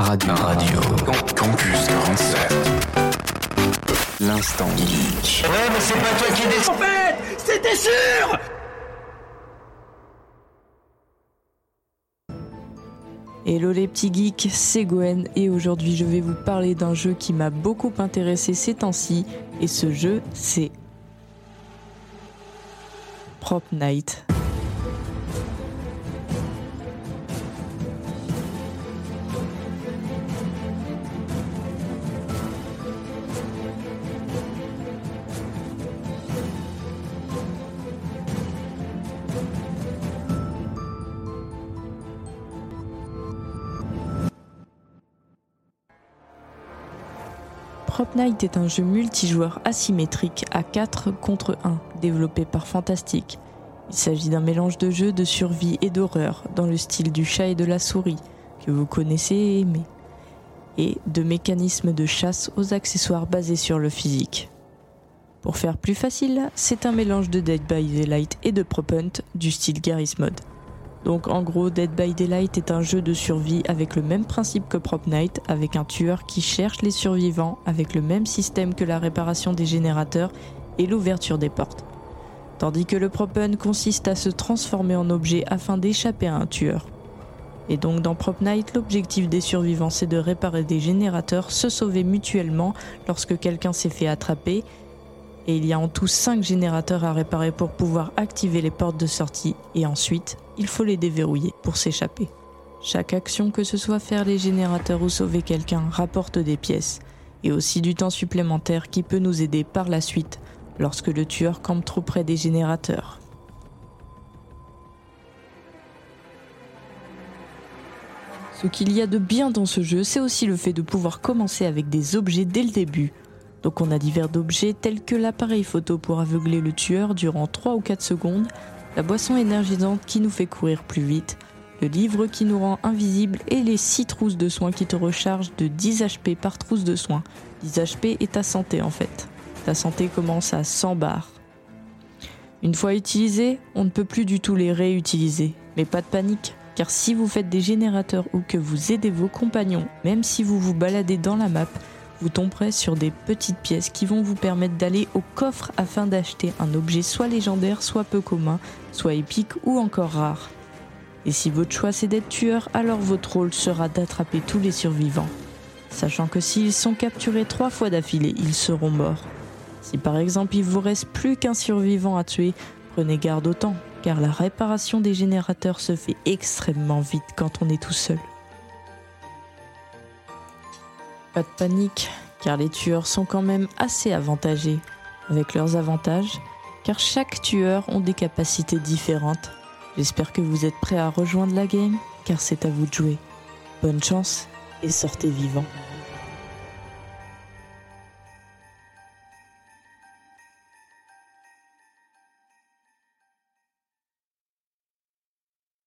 Radio. Radio. Campus 47. L'instant geek. Ouais, mais c'est pas toi qui décide. En fait, c'était sûr Hello les petits geeks, c'est Gwen et aujourd'hui je vais vous parler d'un jeu qui m'a beaucoup intéressé ces temps-ci et ce jeu c'est Prop Night. Prop Night est un jeu multijoueur asymétrique à 4 contre 1, développé par Fantastic. Il s'agit d'un mélange de jeux de survie et d'horreur, dans le style du chat et de la souris, que vous connaissez et aimez, et de mécanismes de chasse aux accessoires basés sur le physique. Pour faire plus facile, c'est un mélange de Dead by Daylight et de Prop Hunt du style Garry's Mod. Donc en gros, Dead by Daylight est un jeu de survie avec le même principe que Prop Night, avec un tueur qui cherche les survivants, avec le même système que la réparation des générateurs et l'ouverture des portes. Tandis que le Prop Hunt consiste à se transformer en objet afin d'échapper à un tueur. Et donc dans Prop Night, l'objectif des survivants c'est de réparer des générateurs, se sauver mutuellement lorsque quelqu'un s'est fait attraper il y a en tout 5 générateurs à réparer pour pouvoir activer les portes de sortie et ensuite il faut les déverrouiller pour s'échapper. Chaque action, que ce soit faire les générateurs ou sauver quelqu'un, rapporte des pièces et aussi du temps supplémentaire qui peut nous aider par la suite lorsque le tueur campe trop près des générateurs. Ce qu'il y a de bien dans ce jeu, c'est aussi le fait de pouvoir commencer avec des objets dès le début. Donc on a divers objets tels que l'appareil photo pour aveugler le tueur durant 3 ou 4 secondes, la boisson énergisante qui nous fait courir plus vite, le livre qui nous rend invisible et les 6 trousses de soins qui te rechargent de 10 HP par trousse de soins. 10 HP est ta santé en fait. Ta santé commence à 100 barres. Une fois utilisés, on ne peut plus du tout les réutiliser. Mais pas de panique, car si vous faites des générateurs ou que vous aidez vos compagnons, même si vous vous baladez dans la map, vous tomberez sur des petites pièces qui vont vous permettre d'aller au coffre afin d'acheter un objet soit légendaire, soit peu commun, soit épique ou encore rare. Et si votre choix c'est d'être tueur, alors votre rôle sera d'attraper tous les survivants. Sachant que s'ils sont capturés trois fois d'affilée, ils seront morts. Si par exemple il vous reste plus qu'un survivant à tuer, prenez garde au temps, car la réparation des générateurs se fait extrêmement vite quand on est tout seul. Pas de panique, car les tueurs sont quand même assez avantagés avec leurs avantages, car chaque tueur ont des capacités différentes. J'espère que vous êtes prêts à rejoindre la game, car c'est à vous de jouer. Bonne chance et sortez vivant.